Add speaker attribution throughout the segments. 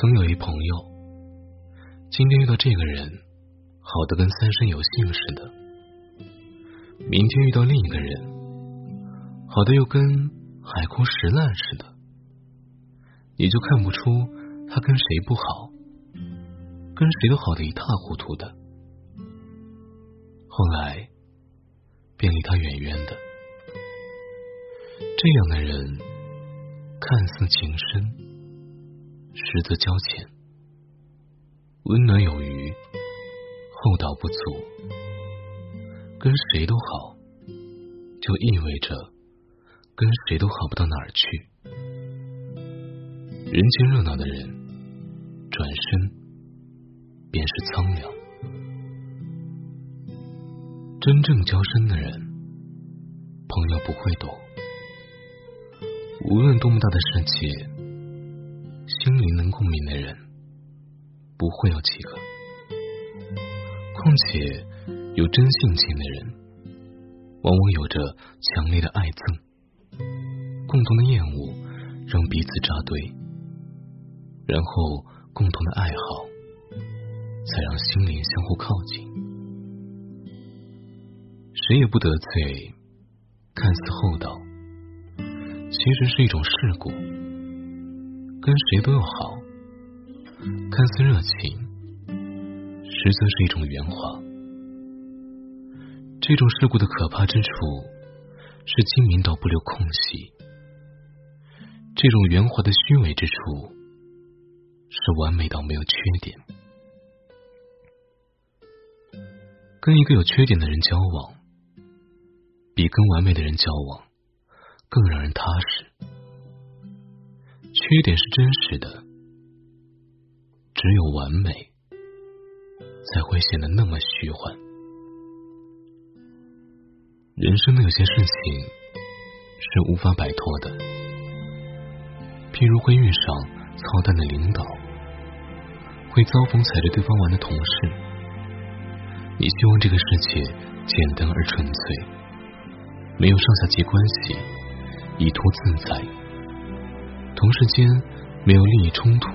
Speaker 1: 曾有一朋友，今天遇到这个人，好的跟三生有幸似的；明天遇到另一个人，好的又跟海枯石烂似的。你就看不出他跟谁不好，跟谁都好的一塌糊涂的。后来便离他远远的。这样的人，看似情深。实则交浅，温暖有余，厚道不足。跟谁都好，就意味着跟谁都好不到哪儿去。人间热闹的人，转身便是苍凉。真正交深的人，朋友不会多。无论多么大的事情。聪明的人不会有几个，况且有真性情的人，往往有着强烈的爱憎，共同的厌恶让彼此扎堆，然后共同的爱好才让心灵相互靠近，谁也不得罪，看似厚道，其实是一种世故。跟谁都要好，看似热情，实则是一种圆滑。这种事故的可怕之处是精明到不留空隙，这种圆滑的虚伪之处是完美到没有缺点。跟一个有缺点的人交往，比跟完美的人交往更让人踏实。缺点是真实的，只有完美才会显得那么虚幻。人生的有些事情是无法摆脱的，譬如会遇上操蛋的领导，会遭逢踩着对方玩的同事。你希望这个世界简单而纯粹，没有上下级关系，以图自在。同事间没有利益冲突，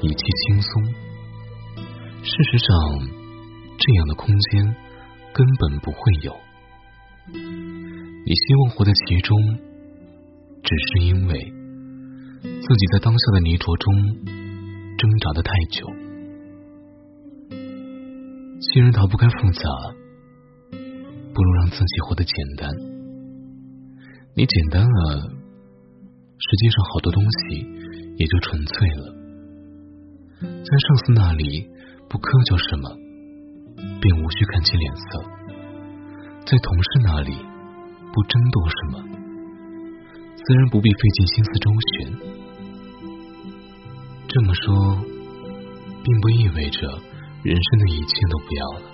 Speaker 1: 以及轻松。事实上，这样的空间根本不会有。你希望活在其中，只是因为自己在当下的泥浊中挣扎的太久。既然逃不开复杂，不如让自己活得简单。你简单了。实际上，好多东西也就纯粹了。在上司那里不苛求什么，便无需看清脸色；在同事那里不争夺什么，自然不必费尽心思周旋。这么说，并不意味着人生的一切都不要了，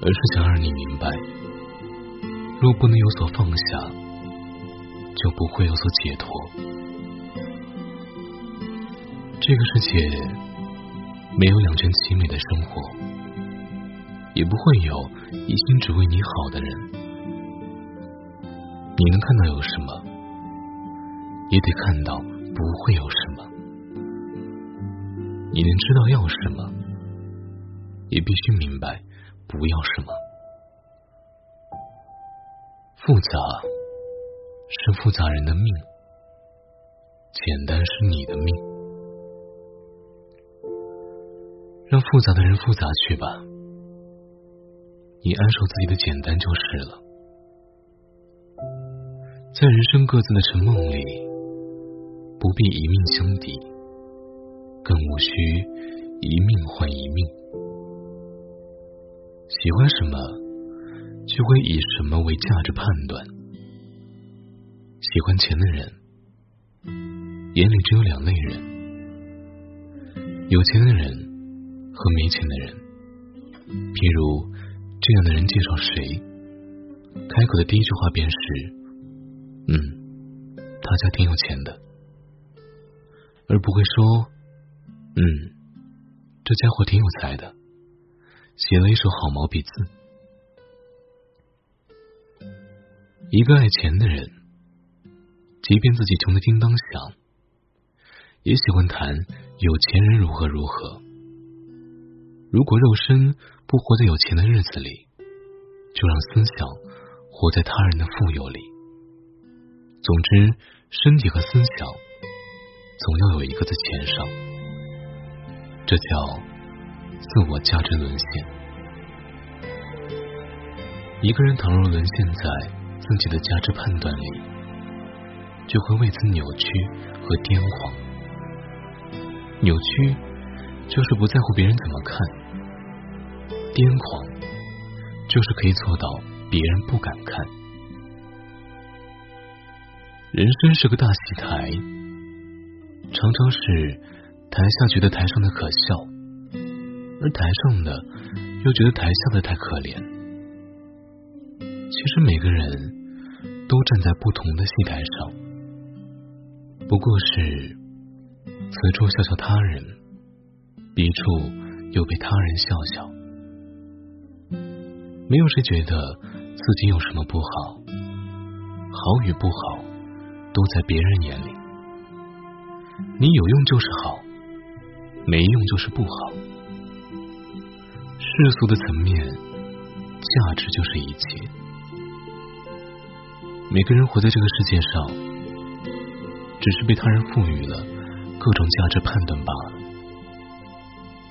Speaker 1: 而是想让你明白：若不能有所放下。就不会有所解脱。这个世界没有两全其美的生活，也不会有一心只为你好的人。你能看到有什么，也得看到不会有什么；你能知道要什么，也必须明白不要什么。复杂。是复杂人的命，简单是你的命。让复杂的人复杂去吧，你安守自己的简单就是了。在人生各自的沉梦里，不必一命相抵，更无需一命换一命。喜欢什么，就会以什么为价值判断。喜欢钱的人，眼里只有两类人：有钱的人和没钱的人。譬如这样的人介绍谁，开口的第一句话便是：“嗯，他家挺有钱的。”而不会说：“嗯，这家伙挺有才的，写了一手好毛笔字。”一个爱钱的人。即便自己穷的叮当响，也喜欢谈有钱人如何如何。如果肉身不活在有钱的日子里，就让思想活在他人的富有里。总之，身体和思想总要有一个在钱上，这叫自我价值沦陷。一个人倘若沦陷在自己的价值判断里，就会为此扭曲和癫狂。扭曲就是不在乎别人怎么看，癫狂就是可以做到别人不敢看。人生是个大戏台，常常是台下觉得台上的可笑，而台上的又觉得台下的太可怜。其实每个人都站在不同的戏台上，不过是此处笑笑他人，一处又被他人笑笑。没有谁觉得自己有什么不好，好与不好。都在别人眼里，你有用就是好，没用就是不好。世俗的层面，价值就是一切。每个人活在这个世界上，只是被他人赋予了各种价值判断罢了。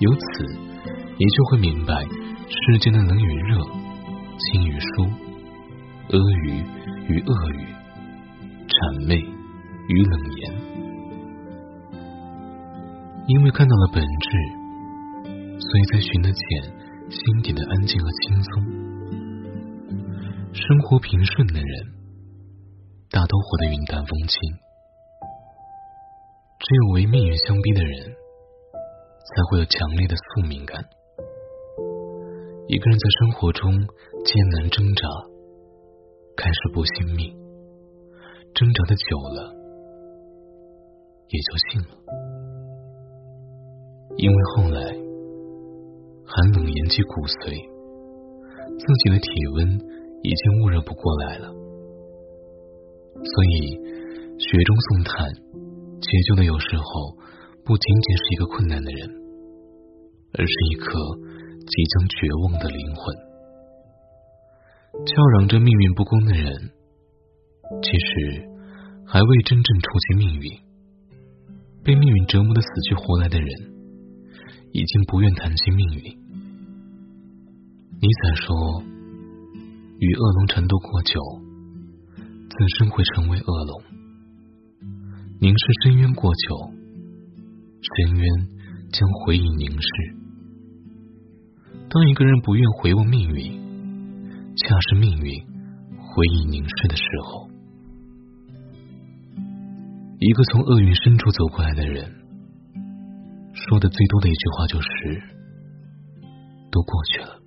Speaker 1: 由此，你就会明白世间的冷与热、亲与疏、阿谀与恶语。谄媚与冷言，因为看到了本质，所以才寻得见心底的安静和轻松。生活平顺的人，大都活得云淡风轻。只有为命运相逼的人，才会有强烈的宿命感。一个人在生活中艰难挣扎，开始不信命。挣扎的久了，也就信了。因为后来寒冷延及骨髓，自己的体温已经捂热不过来了，所以雪中送炭，解救的有时候不仅仅是一个困难的人，而是一颗即将绝望的灵魂。叫嚷着命运不公的人。其实，还未真正触及命运，被命运折磨的死去活来的人，已经不愿谈及命运。尼采说：“与恶龙缠斗过久，自身会成为恶龙；凝视深渊过久，深渊将回忆凝视。当一个人不愿回望命运，恰是命运回忆凝视的时候。”一个从厄运深处走过来的人，说的最多的一句话就是“都过去了”，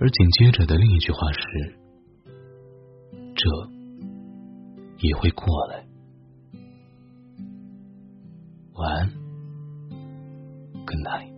Speaker 1: 而紧接着的另一句话是“这也会过来”。晚安，Good night。